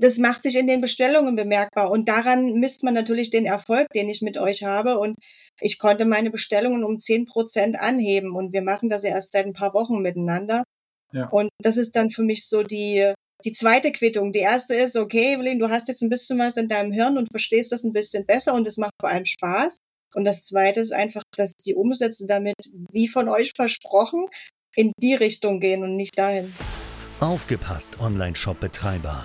das macht sich in den Bestellungen bemerkbar. Und daran misst man natürlich den Erfolg, den ich mit euch habe. Und ich konnte meine Bestellungen um zehn Prozent anheben. Und wir machen das ja erst seit ein paar Wochen miteinander. Ja. Und das ist dann für mich so die, die zweite Quittung. Die erste ist, okay, Evelyn, du hast jetzt ein bisschen was in deinem Hirn und verstehst das ein bisschen besser und es macht vor allem Spaß. Und das zweite ist einfach, dass die Umsätze damit, wie von euch versprochen, in die Richtung gehen und nicht dahin. Aufgepasst, Online-Shop-Betreiber.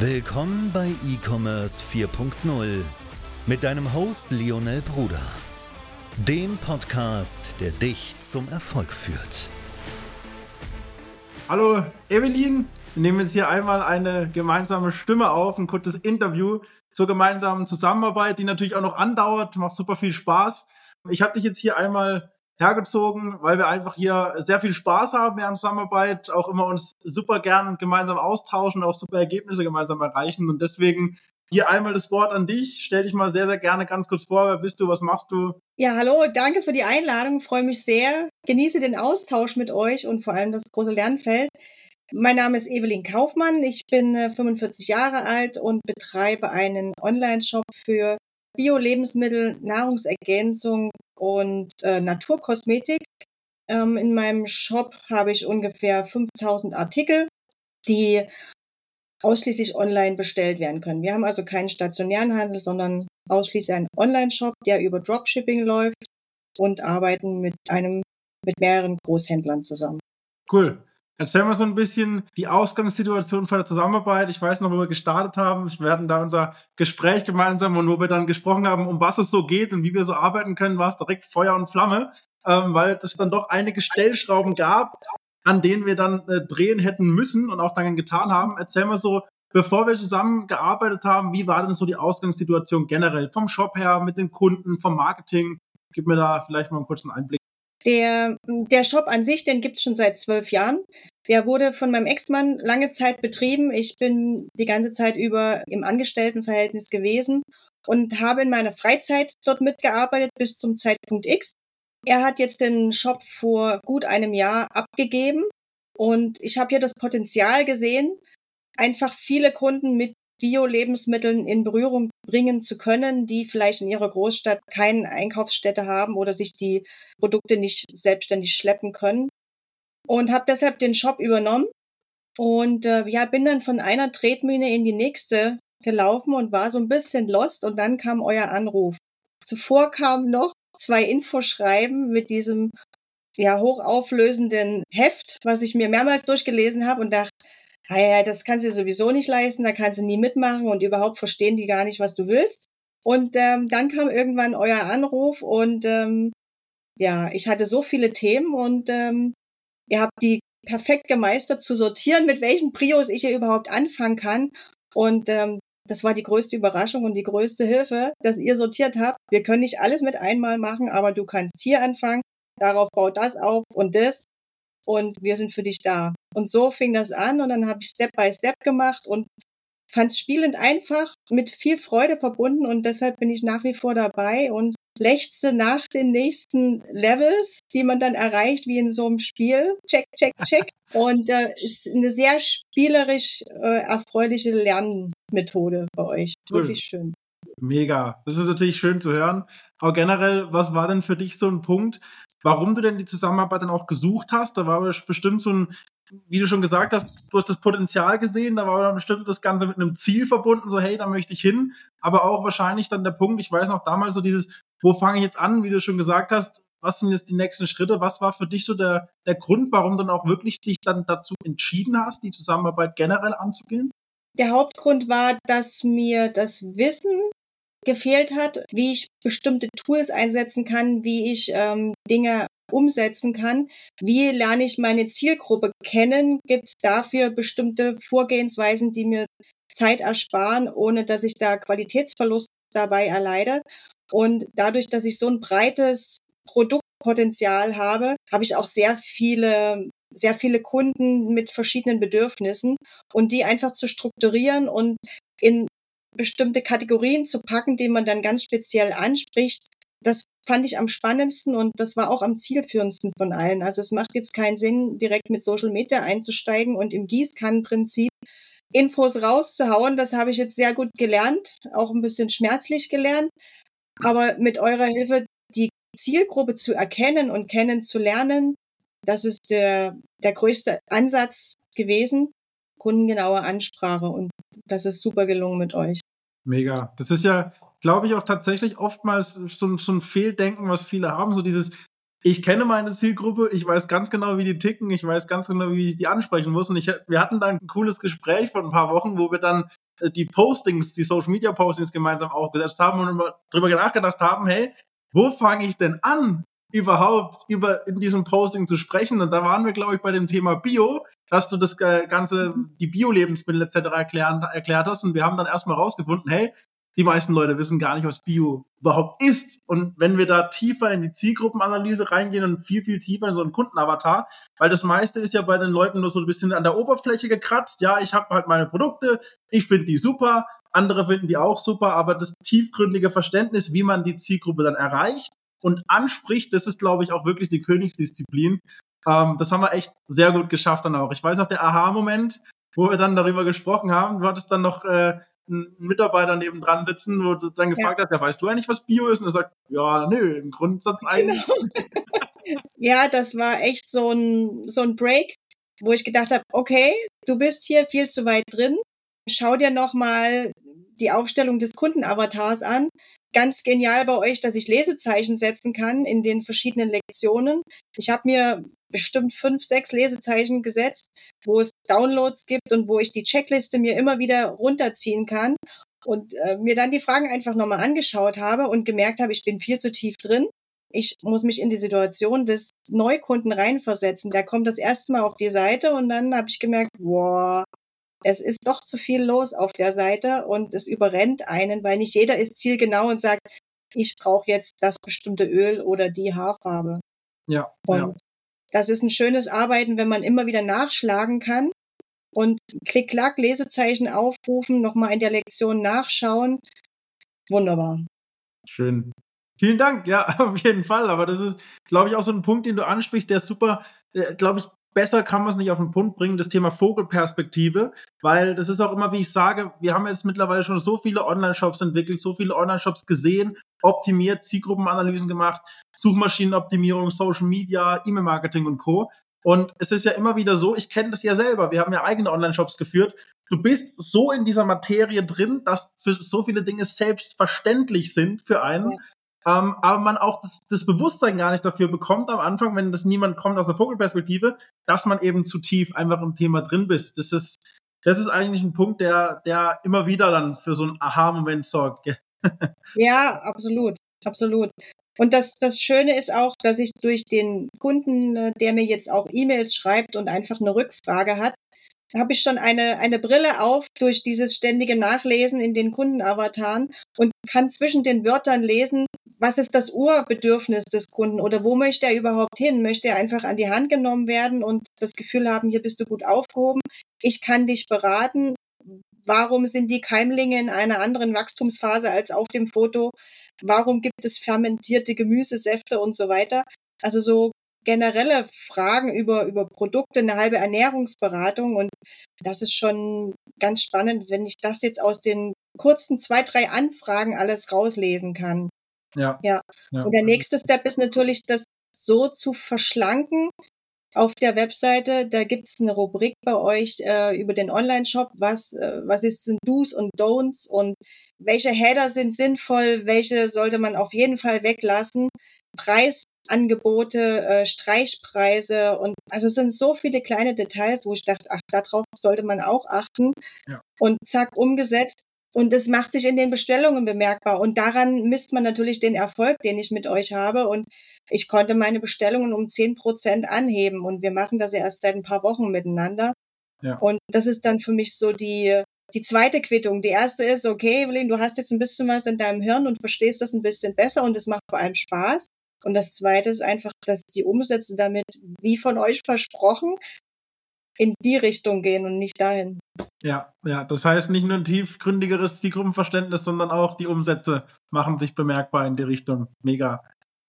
Willkommen bei E-Commerce 4.0 mit deinem Host Lionel Bruder, dem Podcast, der dich zum Erfolg führt. Hallo Evelyn, wir nehmen jetzt hier einmal eine gemeinsame Stimme auf, ein kurzes Interview zur gemeinsamen Zusammenarbeit, die natürlich auch noch andauert, macht super viel Spaß. Ich habe dich jetzt hier einmal hergezogen, weil wir einfach hier sehr viel Spaß haben während Zusammenarbeit, auch immer uns super gern gemeinsam austauschen, auch super Ergebnisse gemeinsam erreichen. Und deswegen hier einmal das Wort an dich. Stell dich mal sehr, sehr gerne ganz kurz vor. Wer bist du? Was machst du? Ja, hallo. Danke für die Einladung. Freue mich sehr. Genieße den Austausch mit euch und vor allem das große Lernfeld. Mein Name ist Evelyn Kaufmann. Ich bin 45 äh, Jahre alt und betreibe einen Online-Shop für Bio-Lebensmittel, Nahrungsergänzung und äh, Naturkosmetik. Ähm, in meinem Shop habe ich ungefähr 5000 Artikel, die ausschließlich online bestellt werden können. Wir haben also keinen stationären Handel, sondern ausschließlich einen Online-Shop, der über Dropshipping läuft und arbeiten mit einem, mit mehreren Großhändlern zusammen. Cool. Erzähl mal so ein bisschen die Ausgangssituation von der Zusammenarbeit. Ich weiß noch, wo wir gestartet haben. Wir hatten da unser Gespräch gemeinsam und wo wir dann gesprochen haben, um was es so geht und wie wir so arbeiten können, war es direkt Feuer und Flamme, ähm, weil es dann doch einige Stellschrauben gab, an denen wir dann äh, drehen hätten müssen und auch dann getan haben. Erzähl mal so, bevor wir zusammengearbeitet haben, wie war denn so die Ausgangssituation generell vom Shop her, mit den Kunden, vom Marketing? Gib mir da vielleicht mal einen kurzen Einblick. Der, der Shop an sich, den gibt's schon seit zwölf Jahren. Der wurde von meinem Ex-Mann lange Zeit betrieben. Ich bin die ganze Zeit über im Angestelltenverhältnis gewesen und habe in meiner Freizeit dort mitgearbeitet bis zum Zeitpunkt X. Er hat jetzt den Shop vor gut einem Jahr abgegeben und ich habe hier das Potenzial gesehen, einfach viele Kunden mit Bio-Lebensmitteln in Berührung bringen zu können, die vielleicht in ihrer Großstadt keine Einkaufsstätte haben oder sich die Produkte nicht selbstständig schleppen können. Und habe deshalb den Shop übernommen und äh, ja, bin dann von einer Tretmine in die nächste gelaufen und war so ein bisschen lost und dann kam euer Anruf. Zuvor kam noch zwei Infoschreiben mit diesem ja hochauflösenden Heft, was ich mir mehrmals durchgelesen habe und dachte, ja, das kannst du sowieso nicht leisten, da kannst du nie mitmachen und überhaupt verstehen die gar nicht, was du willst. Und ähm, dann kam irgendwann euer Anruf und ähm, ja, ich hatte so viele Themen und ähm, ihr habt die perfekt gemeistert zu sortieren, mit welchen Prios ich hier überhaupt anfangen kann. Und ähm, das war die größte Überraschung und die größte Hilfe, dass ihr sortiert habt. Wir können nicht alles mit einmal machen, aber du kannst hier anfangen, darauf baut das auf und das und wir sind für dich da. Und so fing das an und dann habe ich Step by Step gemacht und fand es spielend einfach, mit viel Freude verbunden und deshalb bin ich nach wie vor dabei und lechze nach den nächsten Levels, die man dann erreicht, wie in so einem Spiel. Check, check, check. Und äh, ist eine sehr spielerisch äh, erfreuliche Lernmethode bei euch. Wirklich schön. Mega. Das ist natürlich schön zu hören. Aber generell, was war denn für dich so ein Punkt, warum du denn die Zusammenarbeit dann auch gesucht hast? Da war bestimmt so ein, wie du schon gesagt hast, du hast das Potenzial gesehen, da war dann bestimmt das Ganze mit einem Ziel verbunden, so hey, da möchte ich hin. Aber auch wahrscheinlich dann der Punkt, ich weiß noch damals so dieses, wo fange ich jetzt an, wie du schon gesagt hast, was sind jetzt die nächsten Schritte? Was war für dich so der, der Grund, warum du dann auch wirklich dich dann dazu entschieden hast, die Zusammenarbeit generell anzugehen? Der Hauptgrund war, dass mir das Wissen gefehlt hat, wie ich bestimmte Tools einsetzen kann, wie ich ähm, Dinge umsetzen kann. Wie lerne ich meine Zielgruppe kennen? Gibt es dafür bestimmte Vorgehensweisen, die mir Zeit ersparen, ohne dass ich da Qualitätsverlust dabei erleide. Und dadurch, dass ich so ein breites Produktpotenzial habe, habe ich auch sehr viele sehr viele Kunden mit verschiedenen Bedürfnissen und die einfach zu strukturieren und in bestimmte Kategorien zu packen, die man dann ganz speziell anspricht, das fand ich am spannendsten und das war auch am zielführendsten von allen. Also es macht jetzt keinen Sinn, direkt mit Social Media einzusteigen und im Gießkannenprinzip Infos rauszuhauen. Das habe ich jetzt sehr gut gelernt, auch ein bisschen schmerzlich gelernt. Aber mit eurer Hilfe die Zielgruppe zu erkennen und kennenzulernen, das ist der, der größte Ansatz gewesen. Kundengenaue Ansprache und das ist super gelungen mit euch. Mega. Das ist ja, glaube ich, auch tatsächlich oftmals so, so ein Fehldenken, was viele haben. So dieses, ich kenne meine Zielgruppe, ich weiß ganz genau, wie die ticken, ich weiß ganz genau, wie ich die ansprechen muss. Und ich, wir hatten dann ein cooles Gespräch vor ein paar Wochen, wo wir dann äh, die Postings, die Social Media Postings gemeinsam aufgesetzt haben und darüber nachgedacht haben, hey, wo fange ich denn an? Überhaupt über in diesem Posting zu sprechen. Und da waren wir, glaube ich, bei dem Thema Bio, dass du das Ganze, die Bio-Lebensmittel etc. Erklären, erklärt hast. Und wir haben dann erstmal rausgefunden, hey, die meisten Leute wissen gar nicht, was Bio überhaupt ist. Und wenn wir da tiefer in die Zielgruppenanalyse reingehen und viel, viel tiefer in so einen Kundenavatar, weil das meiste ist ja bei den Leuten nur so ein bisschen an der Oberfläche gekratzt. Ja, ich habe halt meine Produkte, ich finde die super, andere finden die auch super, aber das tiefgründige Verständnis, wie man die Zielgruppe dann erreicht, und anspricht, das ist, glaube ich, auch wirklich die Königsdisziplin. Ähm, das haben wir echt sehr gut geschafft dann auch. Ich weiß noch, der Aha-Moment, wo wir dann darüber gesprochen haben, du hattest dann noch äh, einen Mitarbeiter neben dran sitzen, wo du dann gefragt ja. hast, ja, weißt du eigentlich, was Bio ist? Und er sagt, ja, nö, im Grundsatz eigentlich. Genau. ja, das war echt so ein, so ein Break, wo ich gedacht habe, okay, du bist hier viel zu weit drin. Schau dir nochmal die Aufstellung des Kundenavatars an ganz genial bei euch, dass ich Lesezeichen setzen kann in den verschiedenen Lektionen. Ich habe mir bestimmt fünf, sechs Lesezeichen gesetzt, wo es Downloads gibt und wo ich die Checkliste mir immer wieder runterziehen kann und äh, mir dann die Fragen einfach nochmal angeschaut habe und gemerkt habe, ich bin viel zu tief drin. Ich muss mich in die Situation des Neukunden reinversetzen. Der kommt das erste Mal auf die Seite und dann habe ich gemerkt, wow, es ist doch zu viel los auf der Seite und es überrennt einen, weil nicht jeder ist zielgenau und sagt, ich brauche jetzt das bestimmte Öl oder die Haarfarbe. Ja. Und ja. das ist ein schönes Arbeiten, wenn man immer wieder nachschlagen kann und Klick-Klack, Lesezeichen aufrufen, nochmal in der Lektion nachschauen. Wunderbar. Schön. Vielen Dank, ja, auf jeden Fall. Aber das ist, glaube ich, auch so ein Punkt, den du ansprichst, der super, äh, glaube ich, besser kann man es nicht auf den Punkt bringen, das Thema Vogelperspektive, weil das ist auch immer, wie ich sage, wir haben jetzt mittlerweile schon so viele Online-Shops entwickelt, so viele Online-Shops gesehen, optimiert, Zielgruppenanalysen gemacht, Suchmaschinenoptimierung, Social Media, E-Mail-Marketing und Co. Und es ist ja immer wieder so, ich kenne das ja selber, wir haben ja eigene Online-Shops geführt. Du bist so in dieser Materie drin, dass für so viele Dinge selbstverständlich sind für einen, ähm, aber man auch das, das, Bewusstsein gar nicht dafür bekommt am Anfang, wenn das niemand kommt aus der Vogelperspektive, dass man eben zu tief einfach im Thema drin bist. Das ist, das ist eigentlich ein Punkt, der, der immer wieder dann für so einen Aha-Moment sorgt. ja, absolut, absolut. Und das, das Schöne ist auch, dass ich durch den Kunden, äh, der mir jetzt auch E-Mails schreibt und einfach eine Rückfrage hat, habe ich schon eine, eine Brille auf durch dieses ständige Nachlesen in den Kundenavataren und kann zwischen den Wörtern lesen, was ist das Urbedürfnis des Kunden oder wo möchte er überhaupt hin? Möchte er einfach an die Hand genommen werden und das Gefühl haben, hier bist du gut aufgehoben, ich kann dich beraten. Warum sind die Keimlinge in einer anderen Wachstumsphase als auf dem Foto? Warum gibt es fermentierte Gemüsesäfte und so weiter? Also so generelle Fragen über, über Produkte, eine halbe Ernährungsberatung. Und das ist schon ganz spannend, wenn ich das jetzt aus den kurzen zwei, drei Anfragen alles rauslesen kann. Ja. ja. ja. Und der nächste Step ist natürlich, das so zu verschlanken. Auf der Webseite, da gibt es eine Rubrik bei euch äh, über den Online-Shop, was, äh, was ist sind Do's und Don'ts und welche Header sind sinnvoll, welche sollte man auf jeden Fall weglassen. Preis Angebote, äh, Streichpreise und also es sind so viele kleine Details, wo ich dachte, ach, darauf sollte man auch achten. Ja. Und zack, umgesetzt. Und es macht sich in den Bestellungen bemerkbar. Und daran misst man natürlich den Erfolg, den ich mit euch habe. Und ich konnte meine Bestellungen um zehn Prozent anheben. Und wir machen das ja erst seit ein paar Wochen miteinander. Ja. Und das ist dann für mich so die, die zweite Quittung. Die erste ist, okay, Evelyn, du hast jetzt ein bisschen was in deinem Hirn und verstehst das ein bisschen besser und es macht vor allem Spaß. Und das zweite ist einfach, dass die Umsätze damit, wie von euch versprochen, in die Richtung gehen und nicht dahin. Ja, ja, das heißt nicht nur ein tiefgründigeres Zielgruppenverständnis, sondern auch die Umsätze machen sich bemerkbar in die Richtung. Mega.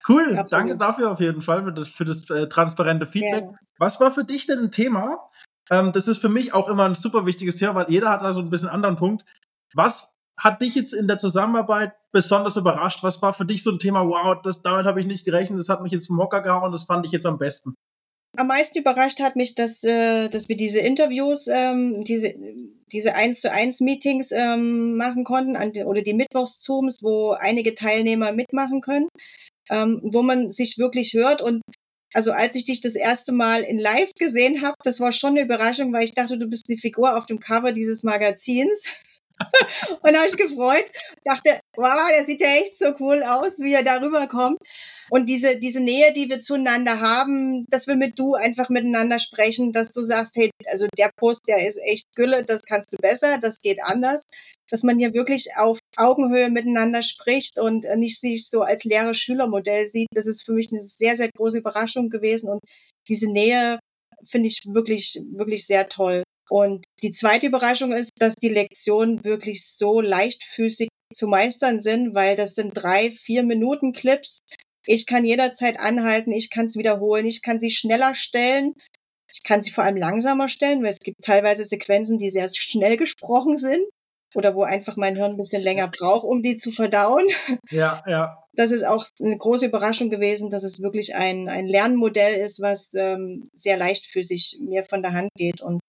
Cool, Absolut. danke dafür auf jeden Fall für das, für das äh, transparente Feedback. Ja. Was war für dich denn ein Thema? Ähm, das ist für mich auch immer ein super wichtiges Thema, weil jeder hat da so ein bisschen anderen Punkt. Was hat dich jetzt in der Zusammenarbeit besonders überrascht? Was war für dich so ein Thema, wow, das, damit habe ich nicht gerechnet, das hat mich jetzt vom Hocker gehauen, das fand ich jetzt am besten? Am meisten überrascht hat mich, dass, äh, dass wir diese Interviews, ähm, diese, diese 1 zu 1 Meetings ähm, machen konnten oder die Mittwochs-Zooms, wo einige Teilnehmer mitmachen können, ähm, wo man sich wirklich hört und also als ich dich das erste Mal in Live gesehen habe, das war schon eine Überraschung, weil ich dachte, du bist die Figur auf dem Cover dieses Magazins. und habe ich gefreut, dachte, wow, der sieht ja echt so cool aus, wie er darüber kommt. Und diese, diese Nähe, die wir zueinander haben, dass wir mit du einfach miteinander sprechen, dass du sagst, hey, also der Post, der ist echt Gülle, das kannst du besser, das geht anders. Dass man hier wirklich auf Augenhöhe miteinander spricht und nicht sich so als leere Schülermodell sieht, das ist für mich eine sehr, sehr große Überraschung gewesen. Und diese Nähe finde ich wirklich, wirklich sehr toll. Und die zweite Überraschung ist, dass die Lektionen wirklich so leichtfüßig zu meistern sind, weil das sind drei, vier Minuten Clips. Ich kann jederzeit anhalten, ich kann es wiederholen, ich kann sie schneller stellen, ich kann sie vor allem langsamer stellen, weil es gibt teilweise Sequenzen, die sehr schnell gesprochen sind oder wo einfach mein Hirn ein bisschen länger braucht, um die zu verdauen. Ja, ja. Das ist auch eine große Überraschung gewesen, dass es wirklich ein, ein Lernmodell ist, was ähm, sehr leichtfüßig mir von der Hand geht. Und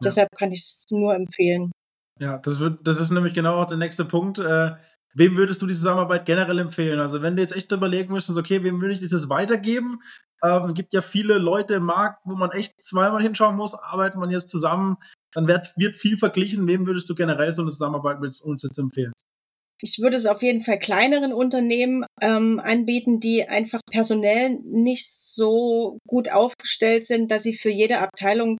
ja. Deshalb kann ich es nur empfehlen. Ja, das, wird, das ist nämlich genau auch der nächste Punkt. Äh, wem würdest du die Zusammenarbeit generell empfehlen? Also, wenn du jetzt echt überlegen müsstest, okay, wem würde ich dieses weitergeben? Ähm, gibt ja viele Leute im Markt, wo man echt zweimal hinschauen muss, arbeitet man jetzt zusammen, dann wird, wird viel verglichen. Wem würdest du generell so eine Zusammenarbeit mit uns jetzt empfehlen? Ich würde es auf jeden Fall kleineren Unternehmen ähm, anbieten, die einfach personell nicht so gut aufgestellt sind, dass sie für jede Abteilung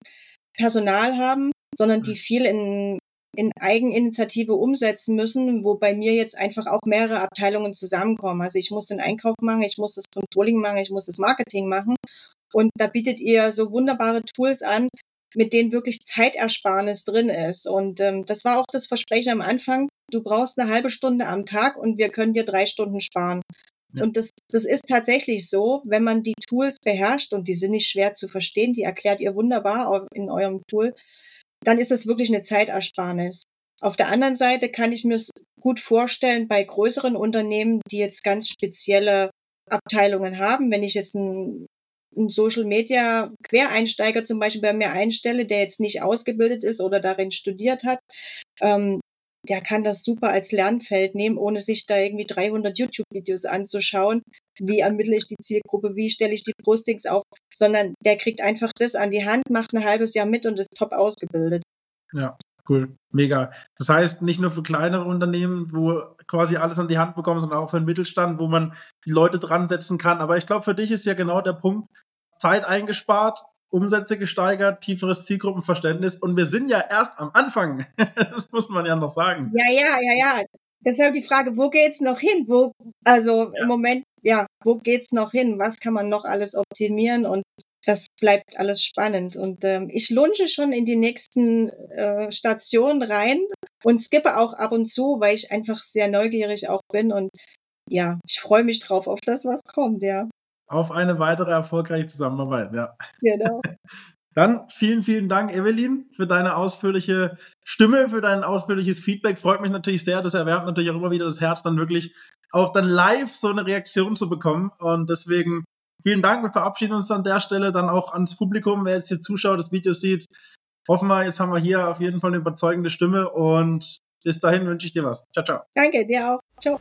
Personal haben, sondern die mhm. viel in, in Eigeninitiative umsetzen müssen, wo bei mir jetzt einfach auch mehrere Abteilungen zusammenkommen. Also ich muss den Einkauf machen, ich muss das Controlling machen, ich muss das Marketing machen. Und da bietet ihr so wunderbare Tools an, mit denen wirklich Zeitersparnis drin ist. Und ähm, das war auch das Versprechen am Anfang. Du brauchst eine halbe Stunde am Tag und wir können dir drei Stunden sparen. Und das, das ist tatsächlich so, wenn man die Tools beherrscht und die sind nicht schwer zu verstehen, die erklärt ihr wunderbar in eurem Tool, dann ist das wirklich eine Zeitersparnis. Auf der anderen Seite kann ich mir gut vorstellen, bei größeren Unternehmen, die jetzt ganz spezielle Abteilungen haben, wenn ich jetzt einen, einen Social Media Quereinsteiger zum Beispiel bei mir einstelle, der jetzt nicht ausgebildet ist oder darin studiert hat, ähm, der kann das super als Lernfeld nehmen, ohne sich da irgendwie 300 YouTube-Videos anzuschauen. Wie ermittle ich die Zielgruppe? Wie stelle ich die Postings auf? Sondern der kriegt einfach das an die Hand, macht ein halbes Jahr mit und ist top ausgebildet. Ja, cool. Mega. Das heißt, nicht nur für kleinere Unternehmen, wo quasi alles an die Hand bekommen, sondern auch für den Mittelstand, wo man die Leute dran setzen kann. Aber ich glaube, für dich ist ja genau der Punkt, Zeit eingespart, Umsätze gesteigert, tieferes Zielgruppenverständnis und wir sind ja erst am Anfang. das muss man ja noch sagen. Ja, ja, ja, ja. Deshalb die Frage, wo geht's noch hin? Wo, also ja. im Moment, ja, wo geht's noch hin? Was kann man noch alles optimieren? Und das bleibt alles spannend. Und ähm, ich lunge schon in die nächsten äh, Stationen rein und skippe auch ab und zu, weil ich einfach sehr neugierig auch bin. Und ja, ich freue mich drauf auf das, was kommt, ja auf eine weitere erfolgreiche Zusammenarbeit. Ja. Genau. Dann vielen, vielen Dank, Evelyn, für deine ausführliche Stimme, für dein ausführliches Feedback. Freut mich natürlich sehr. Das erwärmt natürlich auch immer wieder das Herz, dann wirklich auch dann live so eine Reaktion zu bekommen. Und deswegen vielen Dank. Wir verabschieden uns an der Stelle dann auch ans Publikum, wer jetzt hier zuschaut, das Video sieht. Hoffen wir, jetzt haben wir hier auf jeden Fall eine überzeugende Stimme und bis dahin wünsche ich dir was. Ciao, ciao. Danke, dir auch. Ciao.